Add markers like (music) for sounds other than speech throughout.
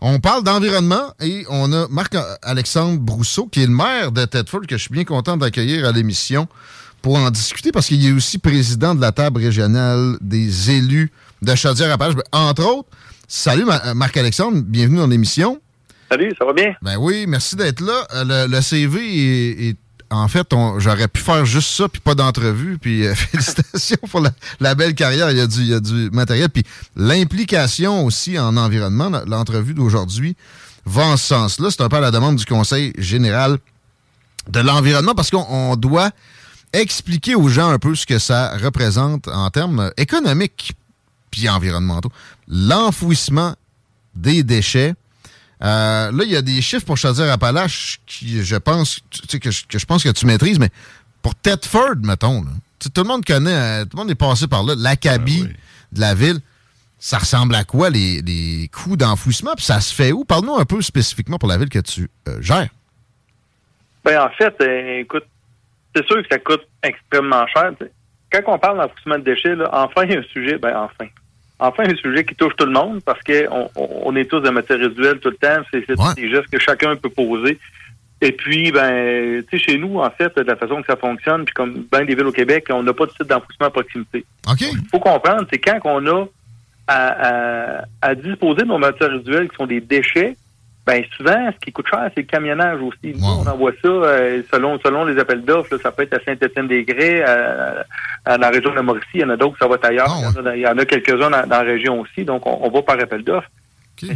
On parle d'environnement et on a Marc-Alexandre Brousseau, qui est le maire de Tedford, que je suis bien content d'accueillir à l'émission pour en discuter parce qu'il est aussi président de la table régionale des élus de Chaudière-Appalaches. Entre autres, salut Marc-Alexandre, bienvenue dans l'émission. Salut, ça va bien? Ben oui, merci d'être là. Euh, le, CV est, en fait, j'aurais pu faire juste ça, puis pas d'entrevue. Puis euh, (laughs) félicitations pour la, belle carrière. Il y, a du, matériel. Puis l'implication aussi en environnement, l'entrevue d'aujourd'hui va en ce sens-là. C'est un peu à la demande du Conseil général de l'environnement parce qu'on doit expliquer aux gens un peu ce que ça représente en termes économiques puis environnementaux. L'enfouissement des déchets euh, là, il y a des chiffres pour Chaudière-Appalaches qui, je pense, que, je pense que tu maîtrises, mais pour Thetford, mettons, tout le monde connaît, euh, tout le monde est passé par là, l'acabit ah de la ville. Ça ressemble à quoi les, coûts d'enfouissement? Puis ça se fait où? Parle-nous un peu spécifiquement pour la ville que tu euh, gères. Ben, en fait, écoute, c'est sûr que ça coûte extrêmement cher. Quand on parle d'enfouissement de déchets, enfin, il y a un sujet, ben enfin, enfin un sujet qui touche tout le monde parce qu'on on, est tous de matière résiduelle tout le temps. C'est des gestes que chacun peut poser. Et puis, ben, tu sais, chez nous, en fait, de la façon que ça fonctionne, puis comme bien des villes au Québec, on n'a pas de site d'enfouissement à proximité. OK. Il faut comprendre, c'est quand on a à, à, disposer de nos matières résiduelles qui sont des déchets, ben souvent, ce qui coûte cher, c'est le camionnage aussi. Nous, on envoie ça euh, selon selon les appels d'offres. Ça peut être à Saint-Étienne-des-Grès, à, la région de Mauricie. Il y en a d'autres, ça va être ailleurs. Ah, il, y en a, quelques-uns dans, la région aussi. Donc, on, va par appel d'offres.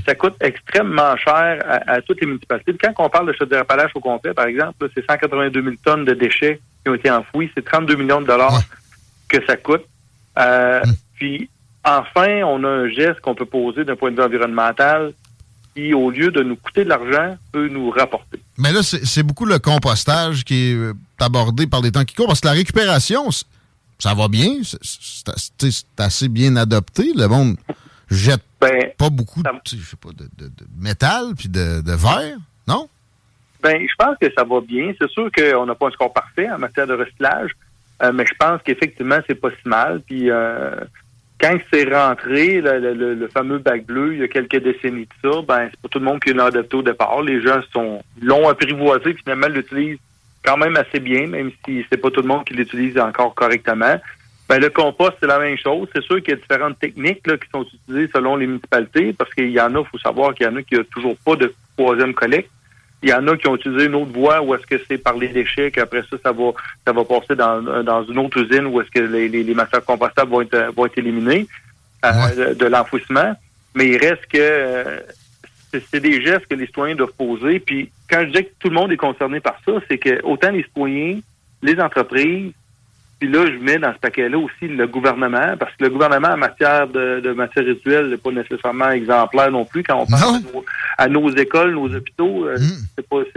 Ça coûte extrêmement cher à, toutes les municipalités. Quand on parle de Chaudière-Appalaches au complet, par exemple, c'est 182 000 tonnes de déchets qui ont été enfouis. C'est 32 millions de dollars que ça coûte. Euh, hum. Puis, enfin, on a un geste qu'on peut poser d'un point de vue environnemental qui, au lieu de nous coûter de l'argent, peut nous rapporter. Mais là, c'est beaucoup le compostage qui est euh, abordé par les temps qui courent, parce que la récupération, ça va bien, c'est assez bien adopté. Le monde jette ben, pas beaucoup de, métal puis de, verre, non? Ben, je pense que ça va bien. C'est sûr qu'on n'a pas un score parfait en matière de recyclage, euh, mais je pense qu'effectivement, c'est pas si mal. Puis, euh, quand c'est rentré, le, fameux bac bleu, il y a quelques décennies de ça, ben c'est pas tout le monde qui l'a adopté au départ. Les gens sont l'ont apprivoisé, finalement l'utilisent quand même assez bien, même si c'est pas tout le monde qui l'utilise encore correctement. Ben, le compost, c'est la même chose. C'est sûr qu'il y a différentes techniques là, qui sont utilisées selon les municipalités, parce qu'il y en a, il faut savoir qu'il y en a qui n'ont toujours pas de troisième collecte. Il y en a qui ont utilisé une autre voie où est-ce que c'est par les déchets qu'après ça, ça va ça va passer dans, dans une autre usine où est-ce que les, les, les matières compostables vont être, vont être éliminées euh, de, l'enfouissement. Mais il reste que euh, c'est des gestes que les citoyens doivent poser. Puis quand je dis que tout le monde est concerné par ça, c'est que autant les citoyens, les entreprises, puis là, je mets dans ce paquet-là aussi le gouvernement, parce que le gouvernement en matière de, de matière rituelle n'est pas nécessairement exemplaire non plus quand on parle à nos, écoles, nos hôpitaux. Euh, hmm.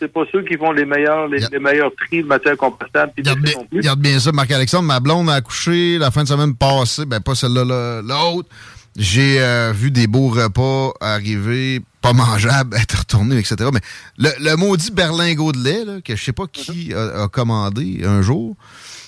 C'est pas ceux qui font les meilleurs les, meilleurs tri de matière compostable. Regarde bien, regarde bien ça, Marc-Alexandre. Ma blonde a accouché la fin de semaine passée, ben pas celle-là, l'autre. J'ai euh, vu des beaux repas arriver, pas mangeables, (laughs) être retournés, etc. Mais le, le maudit berlingot de lait, là, que je sais pas qui a commandé un jour,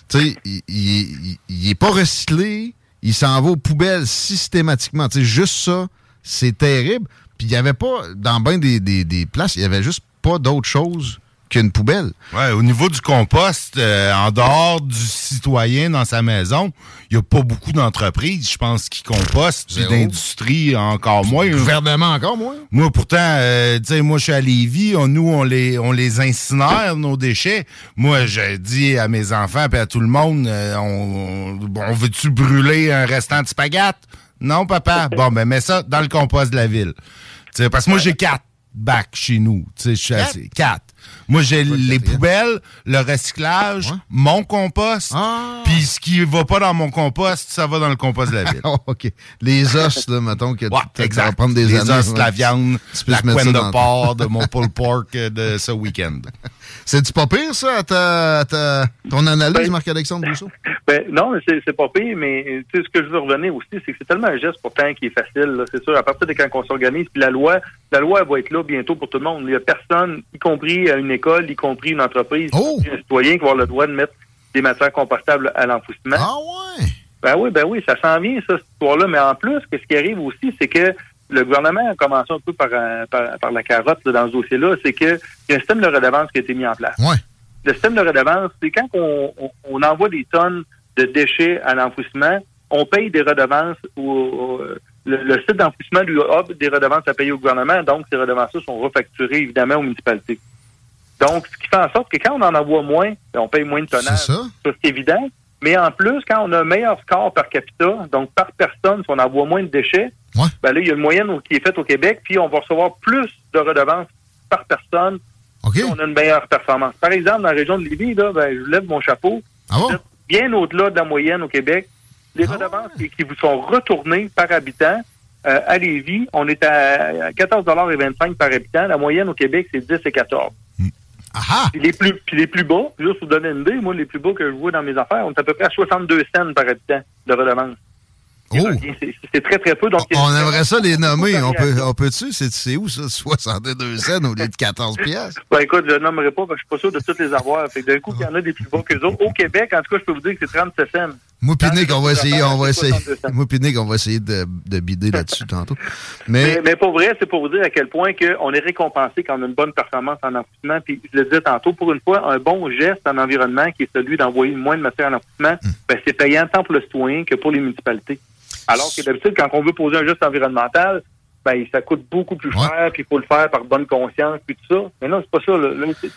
tu sais, il, il, est pas recyclé, il s'en va aux poubelles systématiquement. Tu sais, juste ça, c'est terrible. Puis il y avait pas, dans bien des, des, des places, il y avait juste pas d'autre chose qu'une poubelle. Ouais, au niveau du compost, euh, en dehors du citoyen dans sa maison, il n'y a pas beaucoup d'entreprises, je pense, qui compostent, puis d'industrie encore moins. Le gouvernement encore moins. Moi, pourtant, euh, tu sais, moi, je suis à Lévis, nous, on les, on les incinère, nos déchets. Moi, j'ai dit à mes enfants et à tout le monde, euh, on, on, veut-tu brûler un restant de spaghetti? Non, papa. Bon, ben, mets ça dans le compost de la ville. sais, parce que moi, j'ai quatre bacs chez nous. Tu sais, je suis assez... Quatre. Moi, j'ai les poubelles, le recyclage, mon compost, Ah. puis ce qui va pas dans mon compost, ça va dans le compost de la ville. Oh, (laughs) OK. Les os, là, mettons que Ouais, tu vas prendre des les années. os, ouais. la viande, la couenne de porc, de mon pulled pork euh, de ce week-end. (laughs) C'est-tu pas pire, ça, à ta, à ta- ton analyse, Ben- Marc-Alexandre Brousseau? Ben, non, c'est, pas pire, mais sais, ce que je veux revenir aussi, c'est que c'est tellement un geste pourtant qui est facile. C'est sûr, à partir de quand on s'organise, puis la loi, la loi elle va être là bientôt pour tout le monde. Il y a personne, y compris une école, y compris une entreprise, Oh! y compris un citoyen qui va avoir le droit de mettre des matières compostables à l'enfouissement. Ah ouais! Ben oui, ben oui, ça s'en vient, ça, cette histoire-là. Mais en plus, que ce qui arrive aussi, c'est que le gouvernement a commencé un peu par, euh, par, par la carotte là, dans ce dossier-là, c'est qu'il y a un système de redevance qui a été mis en place. Ouais. Le système de redevance, c'est quand on, on- on envoie des tonnes de déchets à l'enfouissement, on paye des redevances au, au- le, le site d'enfouissement lui offre des redevances à payer au gouvernement, donc ces redevances-là sont refacturées évidemment aux municipalités. Donc, ce qui fait en sorte que quand on en envoie moins, ben, on paye moins de tonnage. C'est ça? Ça, c'est évident. Mais en plus, quand on a un meilleur score par capita, donc par personne, si on envoie moins de déchets, Ouais. ben là, il y a une moyenne qui est faite au Québec, puis on va recevoir plus de redevances par personne si on a une meilleure performance. Par exemple, dans la région de Lévis, là, ben, je lève mon chapeau. Ah bon? Bien au-delà de la moyenne au Québec. Les Ah redevances qui, qui vous sont retournées par habitant, euh, à Lévis, on est à 14,25 par habitant. La moyenne au Québec, c'est 10 et 14. Puis les plus, puis les plus bas, juste pour donner une idée, moi, les plus bas que je vois dans mes affaires, on est à peu près à 62 cents par habitant de redevance. Oh! C'est très, très peu. Donc, On aimerait ça les nommer. On peut, on peut-tu? C'est, où ça? 62 cents au lieu de 14 piastres? Ben, écoute, je ne nommerai pas parce que je suis pas sûr de toutes les avoir. Fait d'un coup, il y en a des plus bas que les autres. Au Québec, en tout cas, je peux vous dire que c'est 37 cents. Les on va essayer, on va essayer. 62 cents. Moi pis Nick, on va essayer de, de bider là-dessus tantôt. (laughs) Mais, Mais, mais pour vrai, c'est pour vous dire à quel point que on est récompensé quand on a une bonne performance en enfouissement. Puis je le disais tantôt, pour une fois, un bon geste en environnement qui est celui d'envoyer moins de matière en enfouissement, ben, c'est payant tant pour le citoyen que pour les municipalités. Alors que d'habitude, quand on veut poser un geste environnemental, ben, ça coûte beaucoup plus Ouais. cher, puis il faut le faire par bonne conscience, puis tout ça. Mais non, c'est pas ça.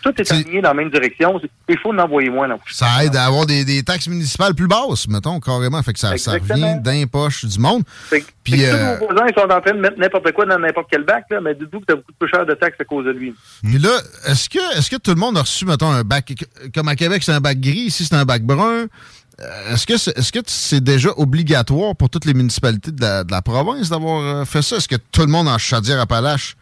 tout est aligné dans la même direction. Il faut en envoyer moins. ça aide à avoir des, des taxes municipales plus basses, mettons, carrément. Fait que ça, ça revient d'un poche du monde. Fait Puis, que euh, tous vos voisins ils sont en train de mettre n'importe quoi dans n'importe quel bac, là, mais dites-vous que ça coûte plus cher de taxes à cause de lui. Puis là, est-ce que, est-ce que tout le monde a reçu, mettons, un bac, comme à Québec, c'est un bac gris, ici, c'est un bac brun? Euh, Est-ce que c'est, déjà obligatoire pour toutes les municipalités de la, de la province d'avoir euh, fait ça? Est-ce que tout le monde en Chaudière-Appalaches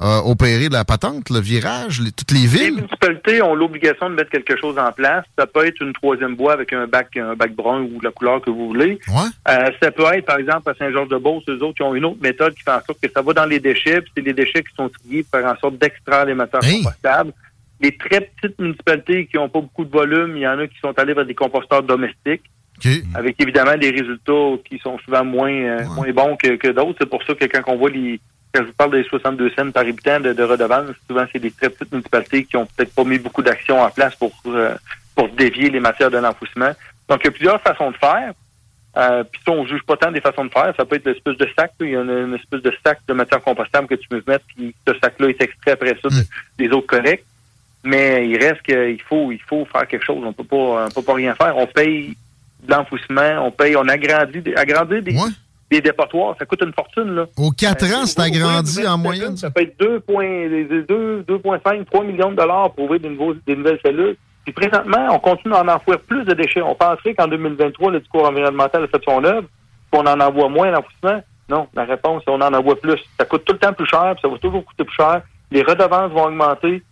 a opéré la patente, le virage, les- toutes les Les villes? municipalités ont l'obligation de mettre quelque chose en place. Ça peut être une troisième bois avec un bac, un bac brun ou la couleur que vous voulez. Ouais. Euh, ça peut être, par exemple, à Saint-Georges-de-Beauce, eux autres, qui ont une autre méthode qui fait en sorte que ça va dans les déchets, puis c'est les déchets qui sont triés pour faire en sorte d'extraire les matières Hey. compostables. Les très petites municipalités qui n'ont pas beaucoup de volume, il y en a qui sont allés vers des composteurs domestiques, OK. avec évidemment des résultats qui sont souvent moins, euh, moins bons que, que d'autres. C'est pour ça que quand on voit les quand je vous parle des 62 cents par habitant de, de redevance, souvent c'est des très petites municipalités qui ont peut-être pas mis beaucoup d'actions en place pour euh, pour dévier les matières de l'enfouissement. Donc il y a plusieurs façons de faire. Euh, Puis ça, on juge pas tant des façons de faire. Ça peut être l'espèce de sac. là. Il y a une, une espèce de sac de matière compostable que tu peux mettre, puis ce sac-là est extrait après ça de- des autres collectes. Mais il reste qu'il faut il faut faire quelque chose. On peut pas on peut pas rien faire. On paye de l'enfouissement, on paye, on agrandit des, agrandir des, Ouais. des dépotoirs. Ça coûte une fortune, là. Aux 4 ans, c'est agrandi en moyenne. Ça peut être 2,5, 3 millions de dollars pour ouvrir des, nouveaux- des nouvelles cellules. Puis présentement, on continue d'en enfouir plus de déchets. On penserait qu'en 2023, le discours environnemental a fait son œuvre, qu'on en envoie moins à l'enfouissement. Non, la réponse, c'est on en envoie plus. Ça coûte tout le temps plus cher, puis ça va toujours coûter plus cher. Les redevances vont augmenter.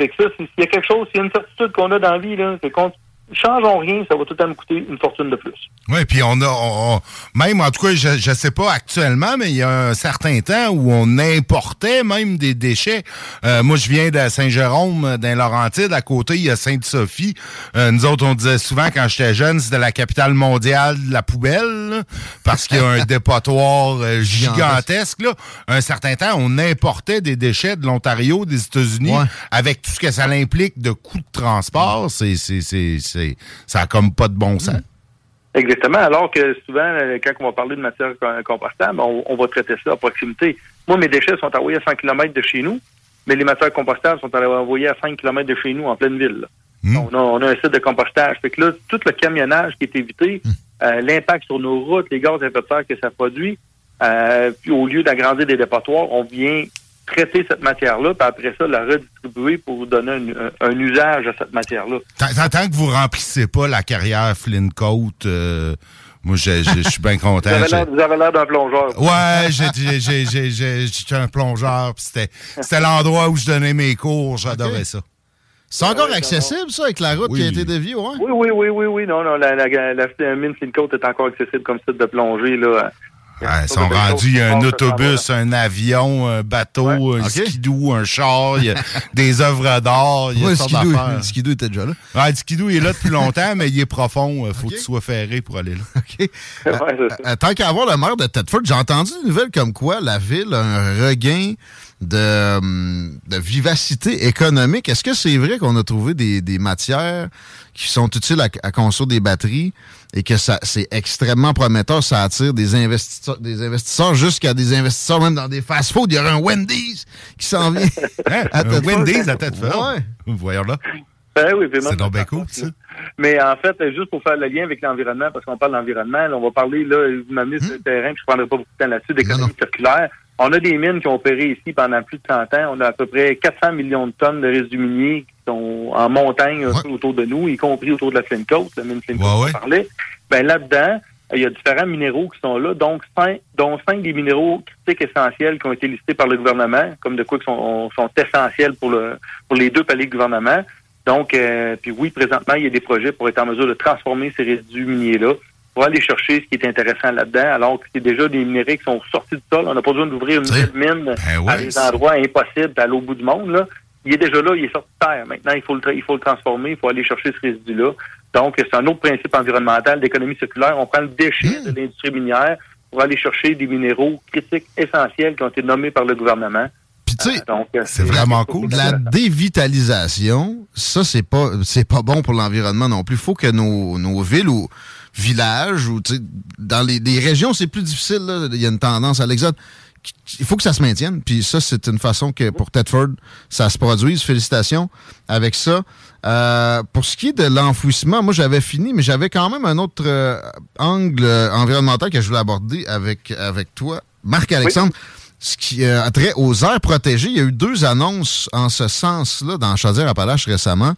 Fait que ça, s'il y a quelque chose, s'il y a une certitude qu'on a dans la vie, c'est qu'on changeons rien, ça va tout le temps nous coûter une fortune de plus. Oui, puis on a, on- on- même en tout cas, je ne sais pas actuellement, mais il y a un certain temps où on importait même des déchets. Euh, moi, je viens de Saint-Jérôme, dans Laurentide. À côté, il y a Sainte-Sophie. Euh, nous autres, on disait souvent quand j'étais jeune, c'était la capitale mondiale de la poubelle, là, parce qu'il y a un (laughs) dépotoir euh, gigantesque. Là. Un certain temps, on importait des déchets de l'Ontario, des États-Unis, Ouais. avec tout ce que ça implique de coûts de transport. C'est, c'est, ça a comme pas de bon sens. Exactement. Alors que souvent, euh, quand on va parler de matière com- compostable, on, on va traiter ça à proximité. Moi, mes déchets sont envoyés à 100 km de chez nous, mais les matières compostables sont envoyées à 5 km de chez nous, en pleine ville. là. Mm. On, a, on a un site de compostage. Fait que là, tout le camionnage qui est évité, euh, l'impact sur nos routes, les gaz à effet de serre que ça produit, euh, puis au lieu d'agrandir des dépotoirs, on vient traiter cette matière-là, puis après ça, la redistribuer pour donner un, un usage à cette matière-là. Tant que vous remplissez pas la carrière Flynn Coat, euh, moi, je, je, suis bien (laughs) content. Vous avez l'air d'un plongeur. Ouais, (laughs) j'étais un plongeur. C'était l'endroit où je donnais mes cours. J'adorais ça. C'est encore accessible, ça, avec la route qui a été déviée, ouais? Oui, oui, oui, oui, oui. Non, non, la, la, la, la mine Flynn Coat est encore accessible comme site de plongée, là. Ils sont rendus, il y a un autobus, un avion, un bateau, un skidoo, un char, il y a (laughs) des œuvres d'art, il y a ouais, skidoo, Le skidoo était déjà là. Ouais, le skidoo est là depuis (laughs) longtemps, mais il est profond. Il faut que tu sois ferré pour aller là. Euh, euh, tant qu'à avoir le maire de Tedford, j'ai entendu une nouvelle comme quoi la ville a un regain de, hum, de vivacité économique. Est-ce que c'est vrai qu'on a trouvé des, des matières qui sont utiles à, à construire des batteries et que ça c'est extrêmement prometteur, ça attire des investisseurs, des investisseurs jusqu'à des investisseurs même dans des fast-food. Il y aura un Wendy's qui s'en vient. (laughs) Hein? un Wendy's à tête ouais. Voyons là? Ben oui, c'est donc bien cool, ça. Mais en fait, juste pour faire le lien avec l'environnement, parce qu'on parle d'environnement, on va parler, là, vous m'amenez sur le terrain, puis je ne prendrai pas beaucoup de temps là-dessus, d'économie circulaire. On a des mines qui ont opéré ici pendant plus de 100 ans. On a à peu près 400 millions de tonnes de résidus miniers sont en montagne autour de nous, y compris autour de la Flint Coast, la mine Flint Coast parlait. Ben là-dedans, il y a différents minéraux qui sont là, donc cinq, dont cinq des minéraux critiques essentiels qui ont été listés par le gouvernement, comme de quoi qui sont, sont essentiels pour le pour les deux paliers de gouvernement. Donc, euh, puis oui, présentement, il y a des projets pour être en mesure de transformer ces résidus miniers-là pour aller chercher ce qui est intéressant là-dedans, alors que c'est déjà des minéraux qui sont sortis du sol. On n'a pas besoin d'ouvrir une nouvelle mine ben à des endroits impossibles à l'autre bout du monde. Là. Il est déjà là, il est sorti de terre. Maintenant, il faut le, il faut le transformer, il faut aller chercher ce résidu-là. Donc, c'est un autre principe environnemental d'économie circulaire. On prend le déchet mmh. de l'industrie minière pour aller chercher des minéraux critiques essentiels qui ont été nommés par le gouvernement. Puis tu sais, euh, euh, c'est vraiment cool. La dévitalisation, ça c'est pas c'est pas bon pour l'environnement non plus. Il faut que nos, nos villes ou villages ou dans les, les régions, c'est plus difficile. Là. Il y a une tendance à l'exode. Il faut que ça se maintienne. Puis ça, c'est une façon que pour Tedford, ça se produise. Félicitations avec ça. Euh, pour ce qui est de l'enfouissement, moi j'avais fini, mais j'avais quand même un autre euh, angle environnemental que je voulais aborder avec, avec toi. Marc-Alexandre, ce qui euh, a trait aux aires protégées, il y a eu deux annonces en ce sens-là dans Chaudière-Appalaches récemment.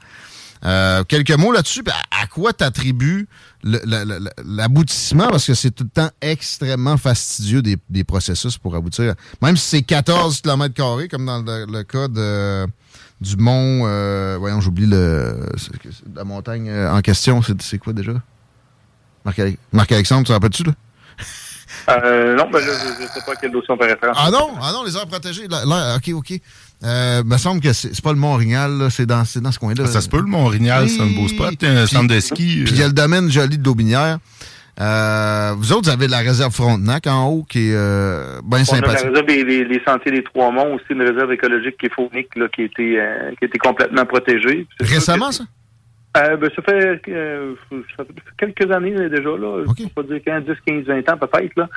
Euh, quelques mots là-dessus. À, quoi t'attribues l'aboutissement? Parce que c'est tout le temps extrêmement fastidieux des, processus pour aboutir. Même si c'est 14 km comme dans le, cas de, du mont... Euh, voyons, j'oublie le la montagne euh, en question. C'est quoi déjà? Marc-Alexandre, tu te rappelles-tu, là? Euh, non, ben je ne sais pas quel dossier on peut référence. Ah non? Ah non, les aires protégées. Là, OK, OK. Euh, me semble que c'est pas le Mont-Rignal, c'est dans, dans ce coin-là. ça se peut, le Mont-Rignal, c'est un beau spot, un centre de ski. Puis il y a le domaine joli de l'Aubinière. Euh, vous autres, vous avez la réserve Frontenac en haut qui est euh, bien sympathique. On a la réserve des, des, Sentiers des Trois-Monts, aussi une réserve écologique qui est faunique, là, qui, a été, euh, qui a été complètement protégée. Récemment, ça? Euh, ben, ça, fait, euh, ça, fait, quelques années déjà, là. Okay. Je peux pas dire 15, 10, 15, 20 ans peut-être, là.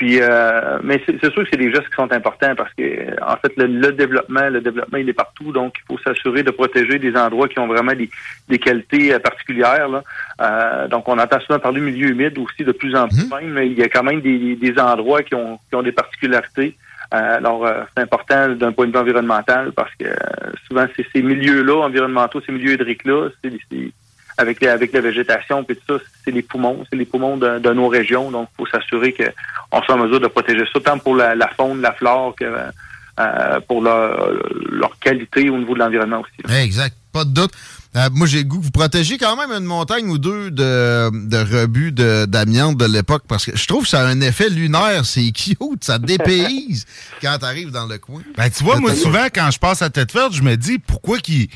Puis, euh, mais c'est sûr que c'est des gestes qui sont importants parce que, en fait, le, développement, le développement, il est partout, donc il faut s'assurer de protéger des endroits qui ont vraiment des, des qualités euh, particulières. Là. Euh, donc, on entend souvent parler milieu humide aussi de plus en plus, mmh. même, mais il y a quand même des, des endroits qui ont, qui ont des particularités. Euh, alors, euh, c'est important d'un point de vue environnemental parce que euh, souvent, c'est ces milieux-là environnementaux, ces milieux hydriques-là, c'est avec, avec la végétation et tout ça, c'est les poumons, c'est les poumons de, nos régions. Donc, il faut s'assurer qu'on soit en mesure de protéger ça, tant pour la, faune, la flore que pour leur, leur, qualité au niveau de l'environnement aussi. Exact, pas de doute. Euh, moi, j'ai le goût que vous protégez quand même une montagne ou deux de, de rebut d'amiante de, l'époque parce que je trouve que ça a un effet lunaire. C'est cute, ça dépayse (laughs) quand t'arrives dans le coin. Ben, tu vois, moi, souvent, quand je passe à tête verte, je me dis pourquoi qu'ils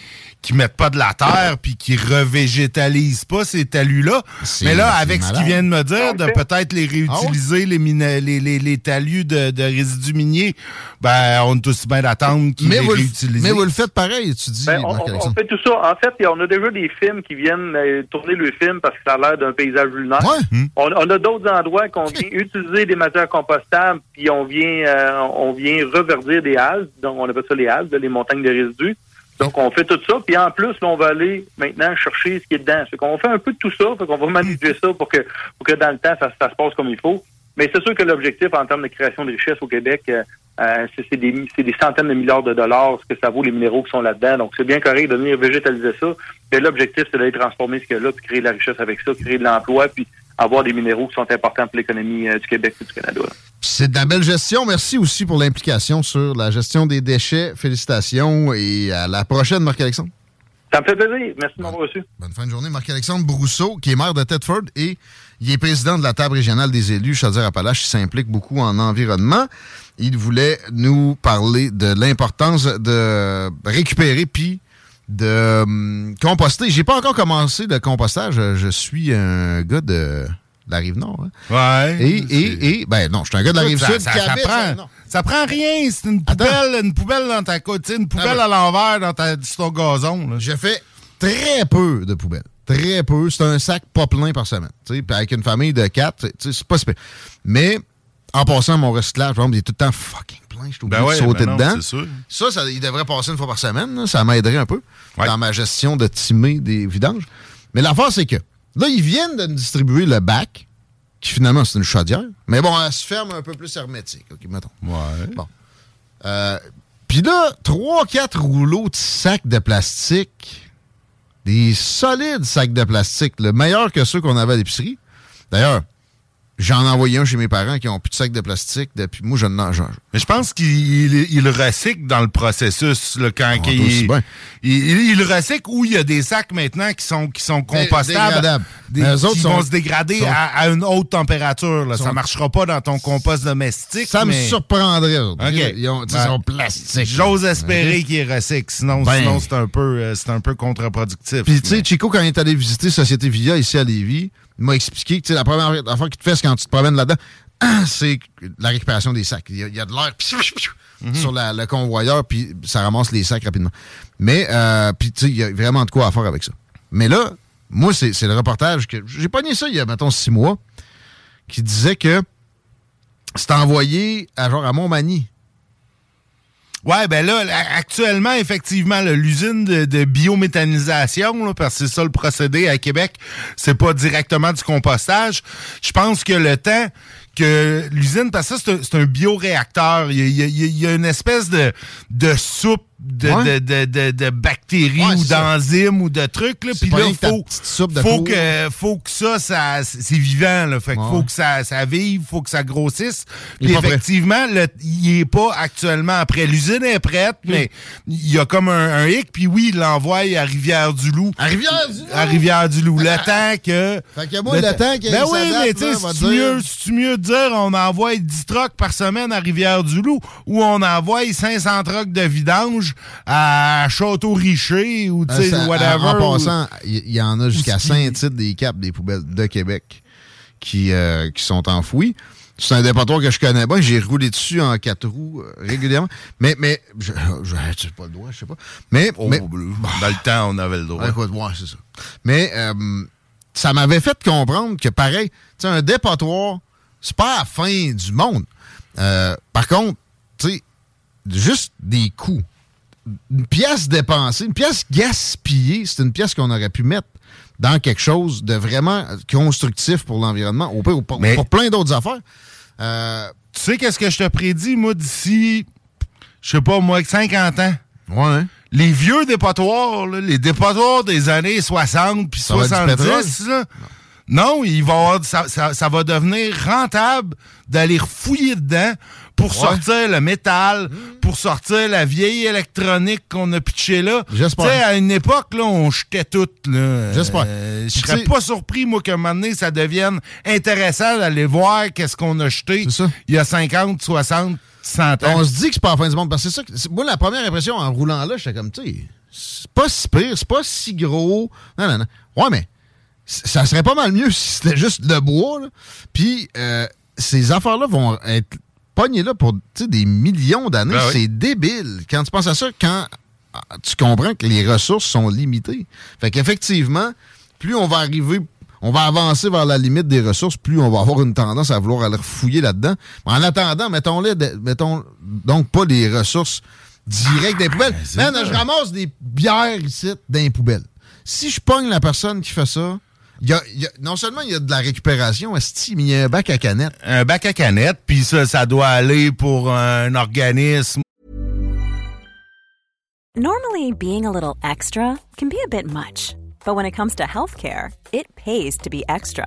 qui mettent pas de la terre puis qui revégétalisent pas ces talus-là? Mais là, avec ce qu'ils viennent de me dire, de peut-être les réutiliser, ah les, les, les, les, talus de, de, résidus miniers, ben, on est aussi bien d'attendre qu'ils les réutilisent. Mais vous le faites pareil, tu dis. Ben, on, fait tout ça. En fait, on a déjà des films qui viennent euh, tourner le film parce que ça a l'air d'un paysage lunaire. Hmm. On, on, a d'autres endroits qu'on vient utiliser des matières compostables puis on vient, euh, on vient reverdir des halles. Donc, on appelle ça les halles, les montagnes de résidus. Donc, on fait tout ça. Puis en plus, on va aller maintenant chercher ce qui est dedans. C'est qu'on fait un peu de tout ça. Fait qu'on va (laughs) manager ça pour que, pour que dans le temps, ça, se passe comme il faut. Mais c'est sûr que l'objectif en termes de création de richesse au Québec, euh, euh, c'est des, des, centaines de milliards de dollars, ce que ça vaut les minéraux qui sont là-dedans. Donc, c'est bien correct de venir végétaliser ça. Mais l'objectif, c'est d'aller transformer ce qu'il y a là, puis créer de la richesse avec ça, créer de l'emploi, puis avoir des minéraux qui sont importants pour l'économie euh, du Québec et du Canada. C'est de la belle gestion. Merci aussi pour l'implication sur la gestion des déchets. Félicitations et à la prochaine, Marc-Alexandre. Ça me fait plaisir. Merci de m'avoir reçu. Bonne fin de journée. Marc-Alexandre Brousseau, qui est maire de Tedford et il est président de la table régionale des élus Chaudière-Appalaches. Il s'implique beaucoup en environnement. Il voulait nous parler de l'importance de récupérer puis de hum, composter. J'ai pas encore commencé le compostage. Je suis un gars de la rive nord. Hein. Ouais. Et, et, et, ben non, je suis un gars de la rive sud. Ça, ça, prend, ça prend rien. C'est une poubelle, une poubelle dans ta côte, une poubelle à l'envers dans ta, sur ton gazon. J'ai fait très peu de poubelles. Très peu. C'est un sac pas plein par semaine. Puis avec une famille de quatre, c'est pas super. Mais en passant mon recyclage, par exemple, il est tout le temps fucking plein. Je suis obligé ben de sauter ben dedans. Ça, ça, il devrait passer une fois par semaine. Ça m'aiderait un peu dans ma gestion de timer des vidanges. Mais l'affaire, c'est que là, ils viennent de distribuer le bac, qui finalement, c'est une chaudière. Mais bon, elle se ferme un peu plus hermétique. OK, mettons. Ouais. Bon. Euh, Puis là, trois, quatre rouleaux de sacs de plastique des solides sacs de plastique, le meilleur que ceux qu'on avait à l'épicerie. D'ailleurs, J'en ai envoyé un chez mes parents qui ont plus de sacs de plastique depuis. Moi, je n'en Mais je pense qu'il il recycle dans le processus le quand ah, il, il, recycle ou il y a des sacs maintenant qui sont qui sont compostables, des, qui vont se dégrader à, une haute température. Là. Ça marchera pas dans ton compost domestique. Ça me surprendrait. Ils, ont, ben, sont plastiques. J'ose espérer qu'ils recyclent, sinon, ben. sinon c'est un peu euh, c'est un peu contre-productif. Puis tu sais, Chico, quand il est allé visiter Société Via ici à Lévis m'a expliqué que la première affaire qui te fait quand tu te promènes là-dedans, (clears throat) c'est la récupération des sacs. Il y a, de l'air mhm. sur le convoyeur, puis ça ramasse les sacs rapidement. Mais, euh, puis tu sais, il y a vraiment de quoi à faire avec ça. Mais là, moi, c'est le reportage que. J'ai pogné ça il y a, mettons, six mois, qui disait que c'était envoyé à genre à Montmagny. Ouais, ben là, actuellement, effectivement, l'usine de, biométhanisation, parce que c'est ça le procédé à Québec, c'est pas directement du compostage. Je pense que le temps que l'usine, parce que c'est un, bioréacteur, il y, a, une espèce de, de soupe de, de, de, de, bactéries ou d'enzymes ou de trucs. Là. Puis là, il faut, faut, que, faut que ça, ça c'est vivant. Là. Fait faut que ça, ça vive, faut que ça grossisse. Puis effectivement, le, il est pas actuellement après. L'usine est prête, mais il y a comme un, hic. Puis oui, il l'envoie à Rivière-du-Loup. À Rivière-du-Loup? À Rivière-du-Loup. Le (laughs) temps que... Fait que moi, le, temps que Ben oui, mais tu sais, c'est mieux, de dire on envoie 10 trucks par semaine à Rivière-du-Loup ou on envoie 500 trucks de vidange à Château-Richer ou tu sais, whatever. En, passant, il y, en a jusqu'à 5 titres des caps des poubelles de Québec qui, euh, qui sont enfouis. C'est un dépotoir que je connais pas. J'ai roulé dessus en quatre roues euh, régulièrement. Mais, mais, je, je, pas le droit, je sais pas. Mais, oh, mais dans le temps, on avait le droit. Écoute, ouais, c'est ça. Mais, euh, ça m'avait fait comprendre que pareil, tu sais, un dépotoir, c'est pas la fin du monde. par contre, tu sais, juste des coûts une pièce dépensée, une pièce gaspillée, c'est une pièce qu'on aurait pu mettre dans quelque chose de vraiment constructif pour l'environnement, ou pour, pour, plein d'autres affaires. Euh, tu sais qu'est-ce que je te prédis, moi, d'ici, je sais pas, moi, 50 ans? Ouais. Les vieux dépotoirs, les dépotoirs des années 60 puis 70, non, il va ça, ça, va devenir rentable d'aller fouiller dedans pour sortir le métal, pour sortir la vieille électronique qu'on a pitché là. J'espère. Tu sais, à une époque, là, on jetait tout. J'espère. Euh, je serais pas surpris, moi, qu'à un moment donné, ça devienne intéressant d'aller voir qu'est-ce qu'on a jeté il y a 50, 60, 100 ans. On se dit que c'est pas la fin du monde. Parce que c'est ça. moi, la première impression en roulant là, j'étais comme, tu sais, c'est pas si pire, c'est pas si gros. Non, non, non. Ouais, mais ça serait pas mal mieux si c'était juste le bois. Puis euh, ces affaires-là vont être pognées là pour des millions d'années. Ben c'est débile. Quand tu penses à ça, quand ah, tu comprends que les ressources sont limitées. Fait qu'effectivement, plus on va arriver, on va avancer vers la limite des ressources, plus on va avoir une tendance à vouloir aller fouiller là-dedans. En attendant, mettons-les, mettons donc pas des ressources directes des poubelles. Man, je ramasse des bières ici dans les poubelles. Si je pogne la personne qui fait ça, y a, il y a- non seulement il y a de la récupération, esti, mais il y a un bac à canettes. Un bac à canettes, puis ça, ça doit aller pour un organisme. Normally, being a little extra can be a bit much, but when it comes to healthcare, it pays to be extra.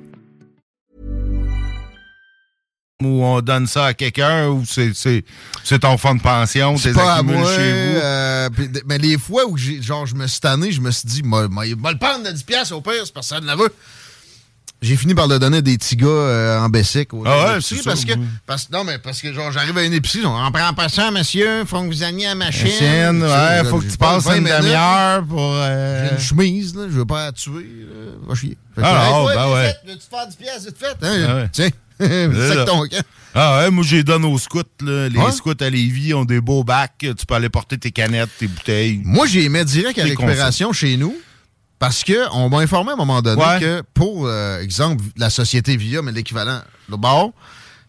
Ou on donne ça à quelqu'un, ou c'est ton fonds de pension, C'est t'es pas à accumules moi. chez vous? euh, mais les fois où j'ai, genre, je me suis tanné, je me suis dit, moi, moi, il va le prendre de 10 piastres au pire, c'est personne ne veut. J'ai fini par le donner à des petits gars euh, en Bessic. au- Ah ouais, c'est parce que, parce, Non, mais parce que genre, j'arrive à une épicerie, on en prend pas ça, monsieur, faut que vous alliez à ma chaîne. Chienne, Tu sais, ouais, faut que tu pas passes 20 une demi-heure pour. euh, J'ai une chemise, là, je veux pas la tuer, là, va chier. Que, Ah toi, ben ouais. fait, Veux-tu faire 10 piastres, vite fait? Hein? Ah ouais. Tiens. C'est ton camp. Ah ouais, moi j'ai donné aux scouts. Là. Les scouts à Lévis ont des beaux bacs. Tu peux aller porter tes canettes, tes bouteilles. Moi, j'ai mis direct à récupération chez nous parce qu'on m'a informé à un moment donné Ouais. que pour, euh, exemple, la société VIA, mais l'équivalent, le bar,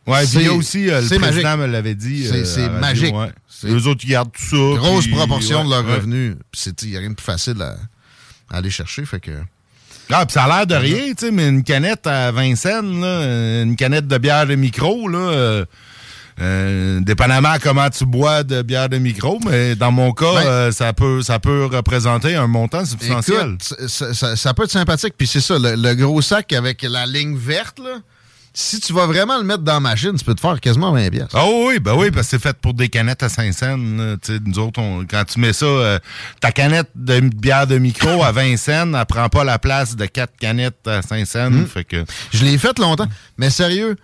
Ouais, là aussi, euh, le président magique. me l'avait dit. C'est- euh, c'est magique. ouais. Eux autres, ils gardent tout ça. grosse puis- proportion de leurs revenus. Il n'y a rien de plus facile à, à aller chercher. Fait que... Ah, ça a l'air de rien, tu sais, mais une canette à 20 cents, là, une canette de bière de micro, là, euh, euh, dépendamment comment tu bois de bière de micro, mais dans mon cas, Ben- euh, ça, peut, ça peut représenter un montant substantiel. Écoute, ça, ça- ça peut être sympathique. Puis c'est ça, le, le gros sac avec la ligne verte, là, si tu vas vraiment le mettre dans la machine, tu peux te faire quasiment 20 pièces. Ah oui, ben oui, parce que c'est fait pour des canettes à 5 cents. là. Tu sais, nous autres, on- quand tu mets ça, euh, ta canette de bière de micro à (coughs) 20 cents, elle prend pas la place de quatre canettes à 5 cents. Hmm. Fait que... Je l'ai fait longtemps. Mais sérieux,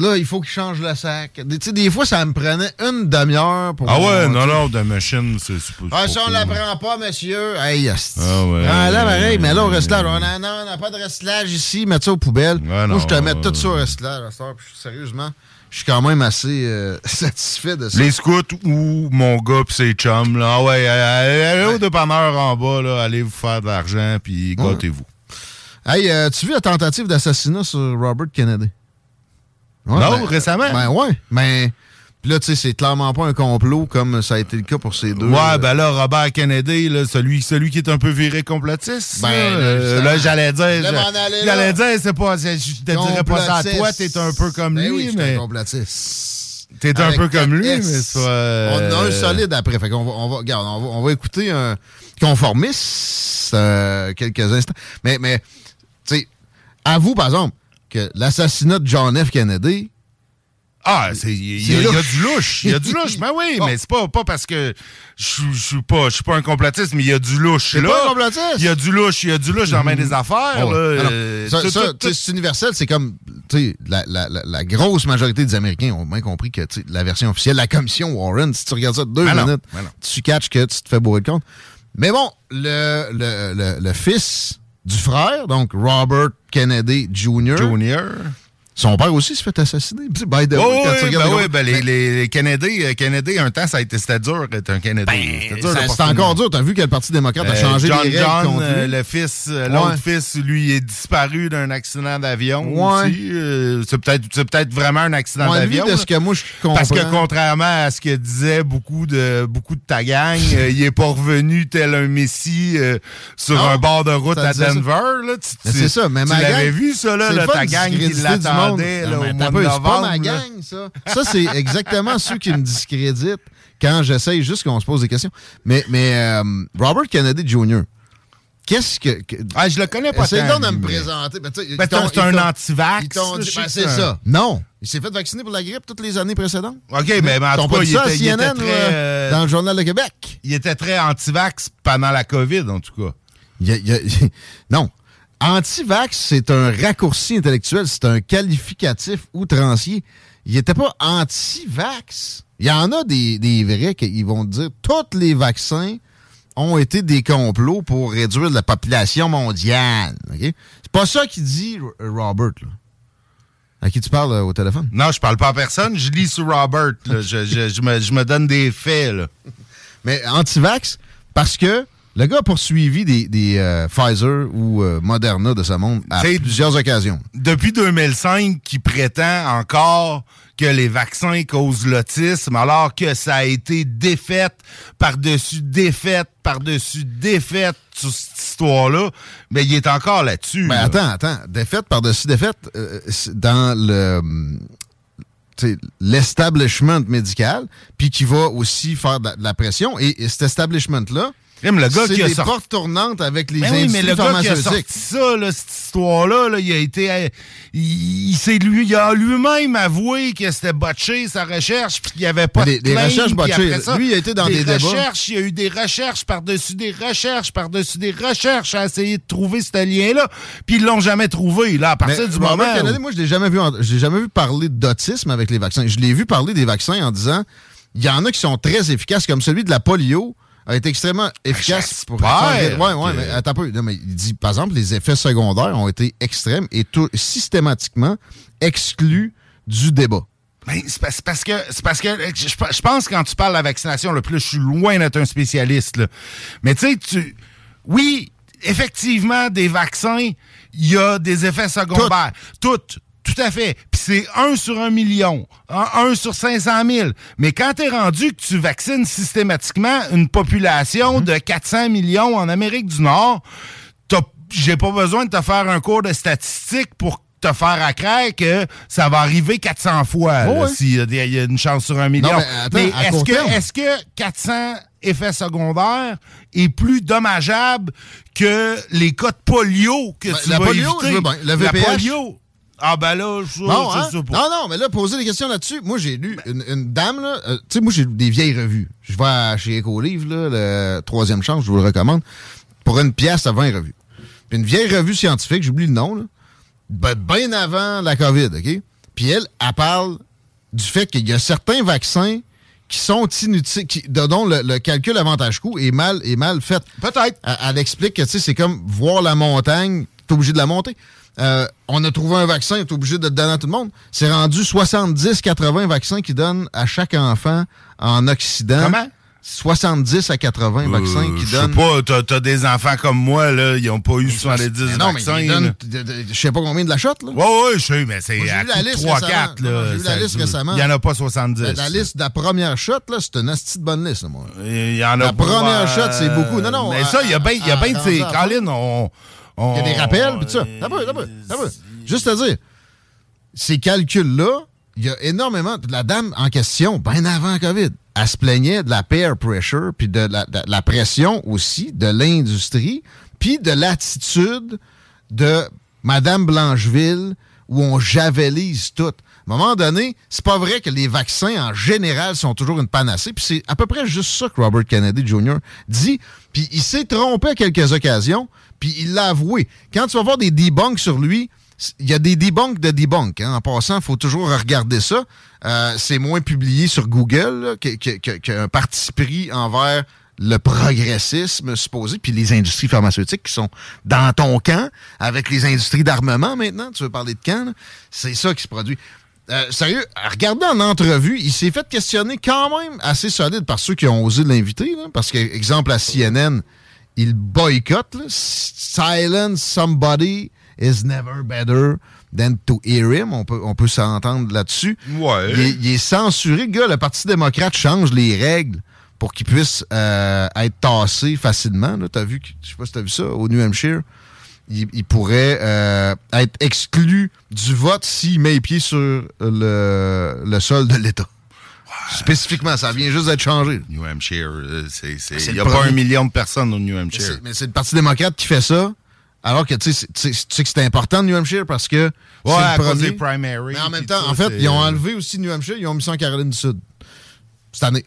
là, il faut qu'il change le sac. Des, tu sais, des fois, ça me prenait une demi-heure pour. Ah ouais, non, non, de machine, c'est pas... Ah, pas on la cool. prend pas, monsieur. Hey, asti. Ah ouais. Ah, là, pareil, mais là, au recyclage, on a, non, on n'a pas de recyclage ici, mets ça aux poubelles. Moi, je te mets tout euh, ça au recyclage, sérieusement, je suis quand même assez euh, (laughs) satisfait de ça. Les scouts ou mon gars pis ses chums, là. Ah ouais, allez, allez au dépanneur en bas, là. Allez vous faire de l'argent, puis gâtez-vous. Hey, euh, tu vu la tentative d'assassinat sur Robert Kennedy? Ouais, Non, ben, récemment? Ben ouais, mais... Puis là, tu sais, c'est clairement pas un complot comme ça a été le cas pour ces deux. Ouais, euh, ben là, Robert Kennedy, là, celui, celui qui est un peu viré complotiste. Ben, là, euh, là, j'allais dire. J'allais dire, c'est pas. Je te dirais pas ça à toi, t'es un peu comme Ben lui, oui, mais. un complotiste. T'es un peu comme lui, S. mais c'est euh, On a un solide après. Fait qu'on va, on va, regarde, on va, on va écouter un conformiste euh, quelques instants. Mais, mais tu sais, avoue, par exemple, que l'assassinat de John F. Kennedy, Ah, il y, a- y du louche. Il y a du louche. Ben oui, Bon. mais c'est pas, pas parce que je suis- pas, je suis pas un complotiste, mais il y a du louche. C'est là. pas un complotiste? Il y a du louche, il y a du louche dans bien des affaires. Oh, Euh, c'est universel, c'est comme la, la, la, la grosse majorité des Américains ont bien compris que la version officielle, la commission Warren, si tu regardes ça deux Ben non, minutes, ben non. tu catches que tu te fais bourrer de compte. Mais bon, le, le, le, le fils du frère, donc Robert Kennedy Jr., Junior. Son père aussi se fait assassiner. Tu sais, By the way, Oh, quand oui, tu regardes ben les- oui, ben les, Mais- les, les Kennedy, euh, Kennedy, un temps, ça a été, c'était dur d'être un Kennedy. C'était dur de Ben, c'est encore dur. T'as vu que le Parti démocrate a Euh, changé John, les règles John, euh, le fils, l'autre Ouais. fils, lui, est disparu d'un accident d'avion Ouais. aussi. Euh, c'est peut-être, c'est peut-être vraiment un accident Ouais, d'avion. de ce que moi je comprends. Parce que contrairement à ce que disaient beaucoup de beaucoup de ta gang, (laughs) euh, il est pas revenu tel un messie euh, sur Non, un bord de route à. Denver. Là. Tu, Mais tu- c'est ça, mais tu l'avais vu ça, là, ta gang qui discréditer monde. là, Non, au mois de pas ma gang, ça. Ça, c'est exactement ceux qui me discréditent quand j'essaye juste qu'on se pose des questions. Mais, mais euh, Robert Kennedy Jr., qu'est-ce que. que ah, je le connais pas C'est donc de me présenter. Ben, Ben, c'est un anti-vax, ben, c'est ça. Non. Il s'est fait vacciner pour la grippe toutes les années précédentes. OK, mais, mais en tout cas, il ça à était, il était CNN très, euh, dans le Journal de Québec. il était très anti-vax pendant la COVID, en tout cas. Il il (laughs) non. Anti-vax, c'est un raccourci intellectuel, c'est un qualificatif outrancier. Il n'était pas anti-vax. Il y en a des, des vrais qui vont dire tous les vaccins ont été des complots pour réduire la population mondiale. OK? C'est pas ça qu'il dit Robert. Là. À qui tu parles euh, au téléphone? Non, je parle pas à personne, je lis sur Robert. là. Je, je- je me, je me donne des faits. Là. (laughs) Mais anti-vax, parce que le gars a poursuivi des, des euh, Pfizer ou euh, Moderna de ce monde à plusieurs occasions. Depuis 2005, qui prétend encore que les vaccins causent l'autisme, alors que ça a été défaite par-dessus défaite par-dessus défaite sur cette histoire-là, mais il est encore là-dessus. Là. attends, attends. Défaite par-dessus défaite, euh, dans le l'establishment médical, puis qui va aussi faire de la, de la pression. Et, et cet establishment-là, le gars qui a des sorti- portes tournantes avec les Ben oui, mais le gars qui a sorti ça, là, cette histoire-là, là, il a été. euh, il, il s'est lui, il a lui-même avoué que c'était botché sa recherche, puis qu'il n'y avait pas Mais de claim, recherches botchées, ça, lui, il a été dans des débats. recherches, Il y a eu des recherches par-dessus des recherches, par-dessus des recherches à essayer de trouver ce lien-là, puis ils l'ont jamais trouvé. Là, à partir Mais du moment. Kennedy, où- moi, je l'ai jamais vu, l'ai jamais vu parler d'autisme avec les vaccins. Je l'ai vu parler des vaccins en disant, il y en a qui sont très efficaces, comme celui de la polio a été extrêmement efficace pour Ouais, ouais, que- mais attends un peu. Non, mais il dit, par exemple, les effets secondaires ont été extrêmes et tout, systématiquement exclus du débat. Ben, c'est parce, que c'est parce que je, je pense que quand tu parles de la vaccination, le plus je suis loin d'être un spécialiste. là. Mais tu sais, tu oui, effectivement, des vaccins, il y a des effets secondaires. Toutes. Tout à fait. Puis c'est un sur un million, un, sur 500 000. Mais quand t'es rendu que tu vaccines systématiquement une population de 400 millions en Amérique du Nord, j'ai pas besoin de te faire un cours de statistiques pour te faire à craindre que ça va arriver 400 fois Oh s'il y a des- il y, a une chance sur un million. Non, mais est-ce que, est-ce que 400 effets secondaires est plus dommageable que les cas de polio que Ben, tu la vas polio, éviter? je veux bien. Le La polio, ah ben là, je, Bon, je hein? sais pas. Non, non, mais là, poser des questions là-dessus. Moi, j'ai lu une, une dame, là. euh, tu sais, moi, j'ai des vieilles revues. Je vais chez Écolivre, là, le troisième chance, je vous le recommande. Pour une pièce à 20 revues. Puis une vieille revue scientifique, j'oublie le nom, là. Ben, bien avant la COVID, OK? Puis elle, elle parle du fait qu'il y a certains vaccins qui sont inutiles, qui, dont le, le calcul avantage-coût est mal, est mal fait. Peut-être. Elle, elle explique que tu sais, c'est comme voir la montagne, t'es obligé de la monter. Euh, on a trouvé un vaccin, t'es obligé de le donner à tout le monde. C'est rendu 70-80 vaccins qui donnent à chaque enfant en Occident. Comment? 70 à 80 vaccins Euh, qui je sais donnent. pas, t'as, t'as des enfants comme moi, là, ils ont pas eu 70 Mais non, mais vaccins. ils là. donnent je sais pas combien de la shot, là. Ouais, ouais, je sais, mais c'est Moi, j'ai à vu la coup de liste 3-4, récemment. là. J'ai vu la liste récemment. Il y en a pas 70. La, la liste de la première shot, là, c'est une asti de bonne liste, là, moi. Il y en a La première euh, shot, c'est beaucoup. Non, non, Mais à- ça, il y a bien, il y a bien, tu sais, Colin, on, on- Il y a des rappels, puis tout ça. T'as peu, t'as peu, t'as peu. Juste à dire, ces calculs-là, il y a énormément. La dame en question, bien avant COVID, elle se plaignait de la peer pressure, puis de la, de la pression aussi de l'industrie, puis de l'attitude de Madame Blancheville, où on javelise tout. À un moment donné, c'est pas vrai que les vaccins, en général, sont toujours une panacée. Puis c'est à peu près juste ça que Robert Kennedy Jr. dit. Puis il s'est trompé à quelques occasions, puis il l'a avoué. Quand tu vas voir des debunks sur lui, il y a des debunks de debunks. hein. En passant, il faut toujours regarder ça. Euh, c'est moins publié sur Google là, que- qu'un parti pris envers le progressisme supposé, puis les industries pharmaceutiques qui sont dans ton camp, avec les industries d'armement maintenant, tu veux parler de camp, c'est ça qui se produit. Euh, sérieux, regardez en entrevue, il s'est fait questionner quand même assez solide par ceux qui ont osé l'inviter, parce que, exemple, à CNN, il boycotte. là. Silence somebody is never better than to hear him. On peut, on peut s'entendre là-dessus. Ouais. Il est, il est censuré, le gars. Le Parti démocrate change les règles pour qu'il puisse euh, être tassé facilement. Là, t'as vu, je sais pas si t'as vu ça, au New Hampshire. Il, il pourrait euh, être exclu du vote s'il met les pieds sur le, le sol de l'État. Spécifiquement, ça vient juste d'être changé. New Hampshire, euh, il n'y a pas un million de personnes au New Hampshire. Mais c'est le Parti démocrate qui fait ça. Alors que tu sais, que c'est important, New Hampshire, parce que. Ouais, c'est le premier. des primaries. Mais en même temps, en fait, ils ont euh, enlevé aussi New Hampshire, ils ont mis ça en Caroline du Sud. Cette année.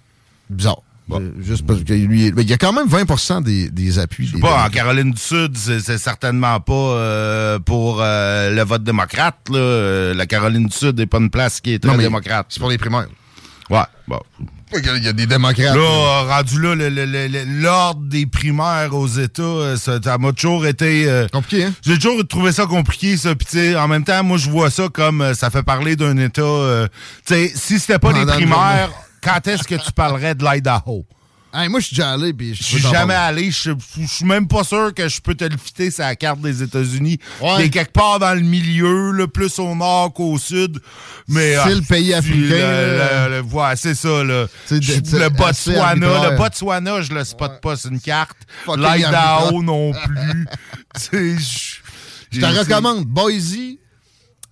Bizarre. Euh, Juste parce que lui, mais il y a quand même 20 des, des appuis. Pas en. Caroline du Sud, c'est certainement pas euh, pour euh, le vote démocrate. Là. La Caroline du Sud n'est pas une place qui est très Non, mais démocrate. C'est pour les primaires. Ouais, bon. Il y a, des démocrates. Là, rendu là, l'ordre des primaires aux États, euh, ça, ça m'a toujours été... euh, compliqué, hein? J'ai toujours trouvé ça compliqué, ça. Puis, tu sais, en même temps, moi, je vois ça comme euh, ça fait parler d'un État. euh, tu sais, si c'était pas Pendant les primaires, quand est-ce que tu parlerais de l'Idaho? Hey, moi, je suis déjà allé. Puis Je suis jamais allé. Je suis même pas sûr que je peux te le fitter sur la carte des États-Unis. Ouais. Il est quelque part dans le milieu, là, plus au nord qu'au sud. Mais, C'est ah, le pays puis africain, le- là. le- le- ouais, c'est ça. Là. C'est de- c'est le Botswana. Le Botswana, je le spot pas sur une carte. L'Idaho non plus. (laughs) C'est- Je te recommande. Boise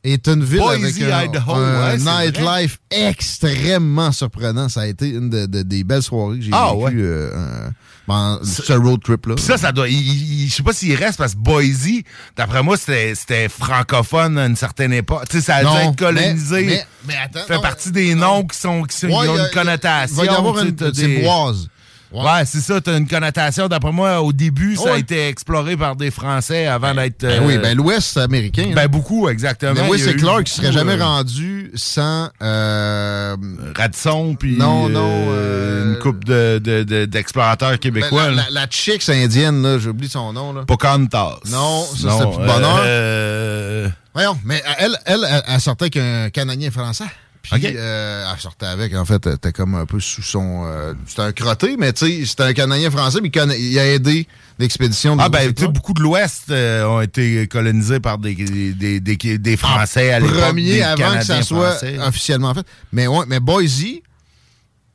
est une ville Boise, avec un, Idaho, un ouais, c'est nightlife extrêmement surprenant. Ça a été une de- de- des belles soirées que j'ai Ah, vécues ouais. euh, un- dans ce road trip-là. Ça, ça doit. Je sais pas s'il reste parce que Boise, d'après moi, c'était c'était francophone à une certaine époque. Tu sais, ça a dû être colonisé. mais- mais- mais attends, fait non, partie des non. noms qui sont qui, Ouais, ont a- une connotation. Il va y avoir une... C'est des- boise. Ouais, c'est ça, t'as une connotation. D'après moi, au début, ça a été exploré par des Français avant d'être. Ben euh, oui, ben l'Ouest américain. hein. ben beaucoup, exactement. mais oui, c'est beaucoup, qu'il serait jamais euh, rendu sans... euh, Radisson, puis Non, non, euh, une coupe de, de- de- d'explorateurs ben, québécois. la, la, la chicks indienne, là, j'oublie son nom. Là. Pocahontas. Non, ça, c'était plus de bonheur. Voyons, mais elle, elle, elle, elle sortait avec un Canadien français. Puis euh, elle sortait avec, en fait, était comme un peu sous son... euh, c'était un crotté, mais tu sais, c'était un Canadien français, mais il a aidé l'expédition de Ah ben, tu sais, beaucoup de l'Ouest euh, ont été colonisés par des, des, des, Français à l'époque. Premier des avant que ça soit français. officiellement fait. Mais ouais, mais Boise,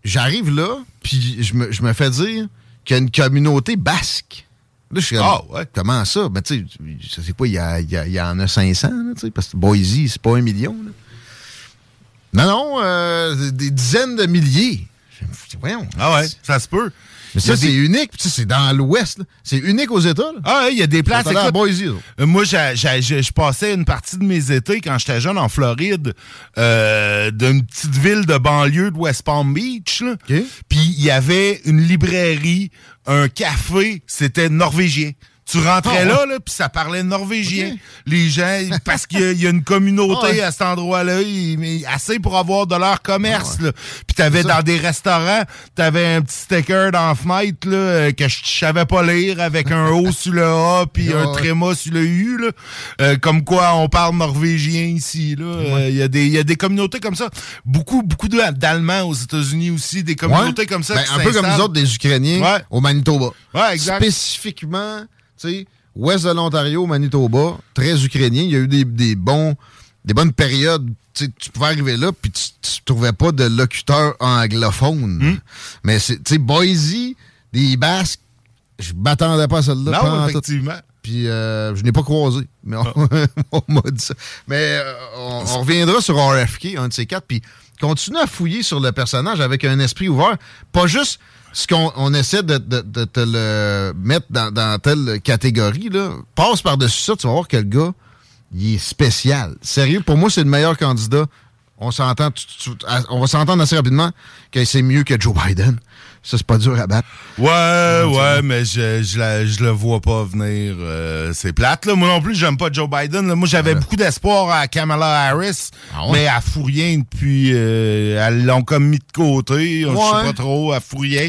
j'arrive là, puis je me, je me fais dire qu'il y a une communauté basque. Là, je suis Ah, ouais. comment ça? Ben, tu sais, ça c'est quoi, il y, a- il y a- il y en a 500, là, tu sais, parce que Boise, c'est pas un million. là. Non, non, euh, des dizaines de milliers. Voyons. Ah ouais, ça se peut. Mais ça, c'est des- unique. puis tu sais, C'est dans l'Ouest. là. C'est unique aux États. là. Ah, ouais, il y a des places. allés à écoute, Boise. Euh, Moi, je passais une partie de mes étés quand j'étais jeune en Floride, euh, d'une petite ville de banlieue de West Palm Beach. Puis il y avait une librairie, un café, c'était norvégien. Tu rentrais Ah, ouais. là, là puis ça parlait norvégien. Les gens, (laughs) parce qu'il y, a- y une communauté Ah, ouais. à cet endroit-là, assez pour avoir de leur commerce. là. Puis t'avais dans des restaurants, t'avais un petit sticker dans fenêtre là, euh, que je savais pas lire avec un O sur le A (laughs) puis un ouais. tréma sur le U. Là. Euh, comme quoi on parle norvégien ici. là. Euh, Il y, a des- il y a des communautés comme ça. Beaucoup, beaucoup d'Allemands aux États-Unis aussi, des communautés Ouais. comme ça. Ben, un peu comme nous autres, des Ukrainiens Ouais. au Manitoba. Ouais, exact. Spécifiquement, sais, ouest de l'Ontario, Manitoba, très ukrainien. Il y a eu des, des bons, des bonnes périodes. Tu pouvais arriver là, puis tu, tu trouvais pas de locuteur anglophone. Hmm. Mais c'est, tu sais, Boise, des Basques, je m'attendais pas à celle-là. Non, effectivement. Puis euh, je n'ai pas croisé. Mais on, (laughs) on m'a dit ça. Mais euh, on, on reviendra sur RFK, un de ces quatre. Puis continue à fouiller sur le personnage avec un esprit ouvert. Pas juste ce qu'on on essaie de, de- de te le mettre dans, telle catégorie. Là. Passe par-dessus ça, tu vas voir que le gars, il est spécial. Sérieux, pour moi, c'est le meilleur candidat. On s'entend, on va s'entendre assez rapidement que c'est mieux que Joe Biden. Ça, c'est pas dur à battre. Ouais, ouais, mais je, je, la- je le vois pas venir. euh, c'est plate, là. Moi non plus, j'aime pas Joe Biden. là. Moi, j'avais beaucoup d'espoir à Kamala Harris, Ah ouais? mais elle fout rien depuis... euh, elles l'ont comme mis de côté. Je sais pas trop, elle fout rien.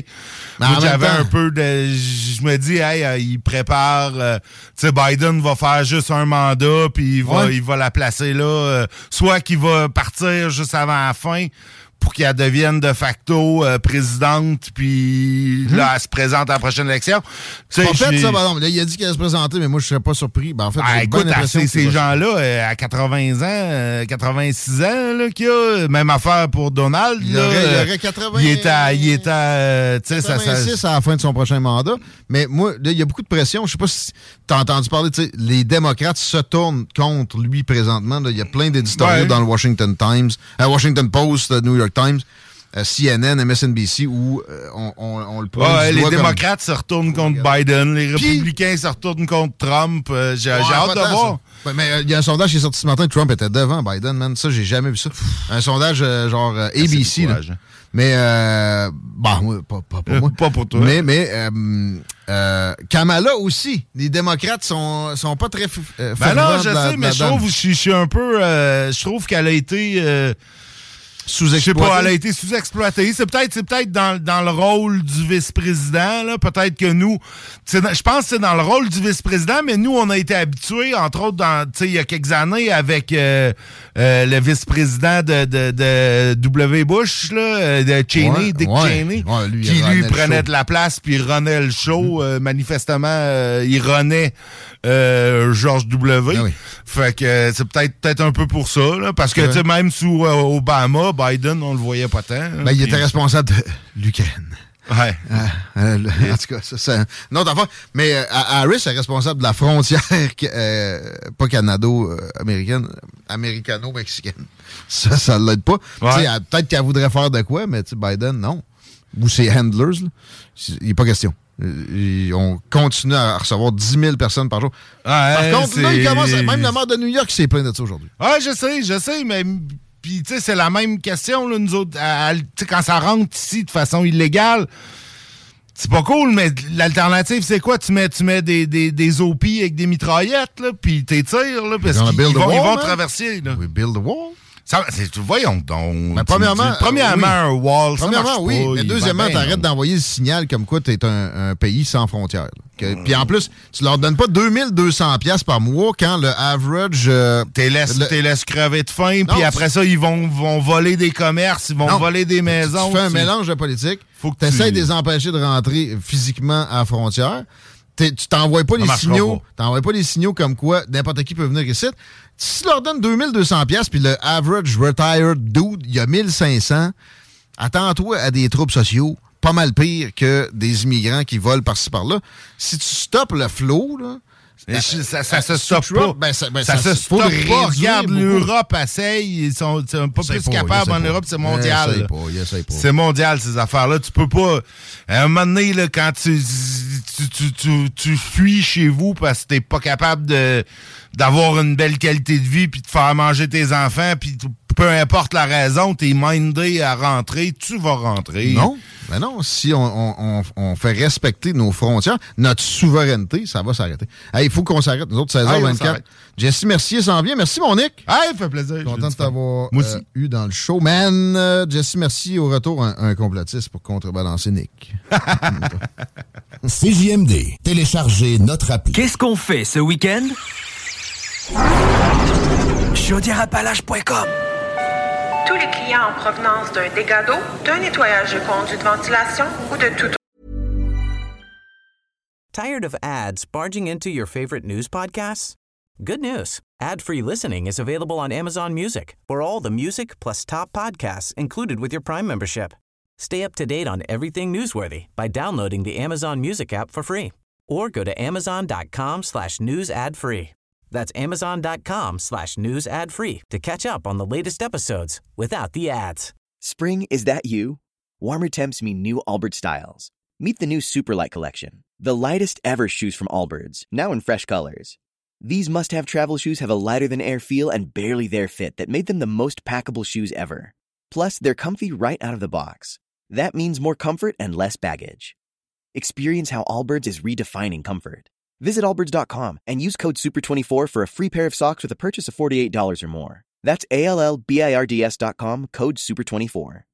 Mais Moi, j'avais un peu de... Je me dis, hey, euh, il prépare... euh, tu sais, Biden va faire juste un mandat, puis il va, Ouais. il va la placer là. euh, soit qu'il va partir juste avant la fin pour qu'elle devienne de facto euh, présidente, puis là, elle se présente à la prochaine élection. Pas fait ça, pardon. Là, il a dit allait se présenter, mais moi, je serais pas surpris. Ben, en fait, Ah, écoute, à impression ces, ces gens-là, euh, à 80 ans, euh, 86 ans, là, qu'il y a, même affaire pour Donald. Il là, aurait, il euh, aurait 80. Il est à, il est à, euh, tu sais, ça, ça, 86 à la fin de son prochain mandat. Mais moi, là, il y a beaucoup de pression. Je sais pas si tu as entendu parler, tu sais, les démocrates se tournent contre lui présentement. là. Il y a plein d'éditoriaux Ouais. dans le Washington Times, euh, Washington Post, New York Times. euh, CNN, MSNBC, où euh, on, on, on le pointe Ouais, les comme- démocrates se retournent contre Biden, les républicains se retournent contre Trump. Euh, J'ai Ouais, hâte de voir. ça. Mais euh, il y a un sondage qui est sorti ce matin, Trump était devant Biden, man. Ça, j'ai jamais vu ça. Un sondage euh, genre euh, ABC. là. Mais, euh, bon, moi, pas, pas pour moi. pas pour toi. Mais, mais Kamala aussi. Les démocrates sont, sont pas très f- Ben non, je sais, mais je trouve, je, je suis un peu, je trouve qu'elle a été, je sais pas, elle a été sous-exploitée. C'est peut-être, c'est peut-être dans, dans le rôle du vice-président, là. Peut-être que nous, je pense que c'est dans le rôle du vice-président, mais nous, on a été habitués, entre autres, dans, tu sais, il y a quelques années avec euh, euh, le vice-président de, de, de W. Bush, là, euh, de Cheney, Ouais, Dick ouais. Cheney, Ouais, lui, il qui lui prenait de la place puis il renait le show. Euh, manifestement, euh, il renait euh, George W. Ah oui. Fait que euh, c'est peut-être peut-être un peu pour ça, là, parce que même sous euh, Obama, Biden, on le voyait pas tant. Ben, il était responsable de l'Ukraine. Ouais. Ah, euh, en tout cas, ça, c'est une autre affaire. Mais euh, Harris est responsable de la frontière, pas canado-américaine, américano-mexicaine. Ça, ça l'aide pas. Ouais. Peut-être qu'elle voudrait faire de quoi, mais Biden, non. Ou ses handlers, là. Il n'est pas question. Il- On continue à recevoir 10 000 personnes par jour. Par contre, là, c'est- il commence à- même le maire de New York s'est plaint de ça aujourd'hui. Ouais, je sais, je sais, mais puis tu sais, c'est la même question, là, nous autres. à- à- quand ça rentre ici de façon illégale, c'est pas cool, mais l'alternative, c'est quoi? Tu mets, tu mets des, des, des OP avec des mitraillettes, là, puis t'es tires, là, parce qu'ils vont, ils vont traverser, là. We build a wall. Ça, voyons donc. Ben, premièrement, tu- premièrement, un wall, Premièrement, oui. pas, mais deuxièmement, t'arrêtes d'envoyer le signal comme quoi t'es un, un pays sans frontières. Puis en plus, tu leur donnes pas 2200 pièces par mois quand le average... euh, T'es laisse, le- laisse crever de faim, puis après ça, ils vont, vont voler des commerces, ils vont Non. voler des maisons. Tu fais un mélange de politique. Faut que tu- de les empêcher de rentrer physiquement à la frontière. Tu t'envoies pas Ça les signaux. pas. T'envoies pas les signaux comme quoi n'importe qui peut venir ici. Si tu leur donnes 2200 pièces puis le average retired dude, il y a 1500, attends-toi à des troubles sociaux pas mal pires que des immigrants qui volent par-ci par-là. Si tu stoppes le flot, là, ça, ça euh, se stoppe pas. ben, ça- ben, ça, ça se stoppe pas. Regarde, l'Europe essaye. Ils sont c'est pas Essaye plus pas, capables en pas. Europe, c'est mondial. Pas, pas. C'est mondial, ces affaires-là. Tu peux pas. À un moment donné, là, quand tu, tu, tu, tu, tu fuis chez vous parce que t'es pas capable de d'avoir une belle qualité de vie puis de faire manger tes enfants puis peu importe la raison, t'es mindé à rentrer, tu vas rentrer. Non, mais non. Si on, on- on- on fait respecter nos frontières, notre souveraineté, ça va s'arrêter. Hey, Il faut qu'on s'arrête. Nous autres, Hey, on 16h24. s'arrête. Jesse Mercier s'en vient. Merci, mon Nick. Hey, fait plaisir. Content de t'avoir euh, eu dans le show. Man, euh, Jesse Mercier, au retour, un, un complotiste pour contrebalancer Nick. (laughs) CJMD. Téléchargez notre appli. Qu'est-ce qu'on fait ce week-end? Chaudièreappalaches.com Tous les clients en provenance d'un dégât d'eau, d'un nettoyage de conduits de ventilation ou de tout Tired of ads barging into your favorite news podcasts? Good news. Ad-free listening is available on Amazon Music for all the music plus top podcasts included with your Prime membership. Stay up to date on everything newsworthy by downloading the Amazon Music app for free or go to amazon.com slash news ad free. That's amazon.com slash news ad free to catch up on the latest episodes without the ads. Spring, is that you? Warmer temps mean new Allbirds styles. Meet the new Superlight collection, the lightest ever shoes from Allbirds, now in fresh colors. These must have travel shoes have a lighter than air feel and barely there fit that made them the most packable shoes ever. Plus, they're comfy right out of the box. That means more comfort and less baggage. Experience how Allbirds is redefining comfort. Visit allbirds.com and use code SUPER24 for a free pair of socks with a purchase of $48 or more. That's A L L B I R D S.com, code SUPER24.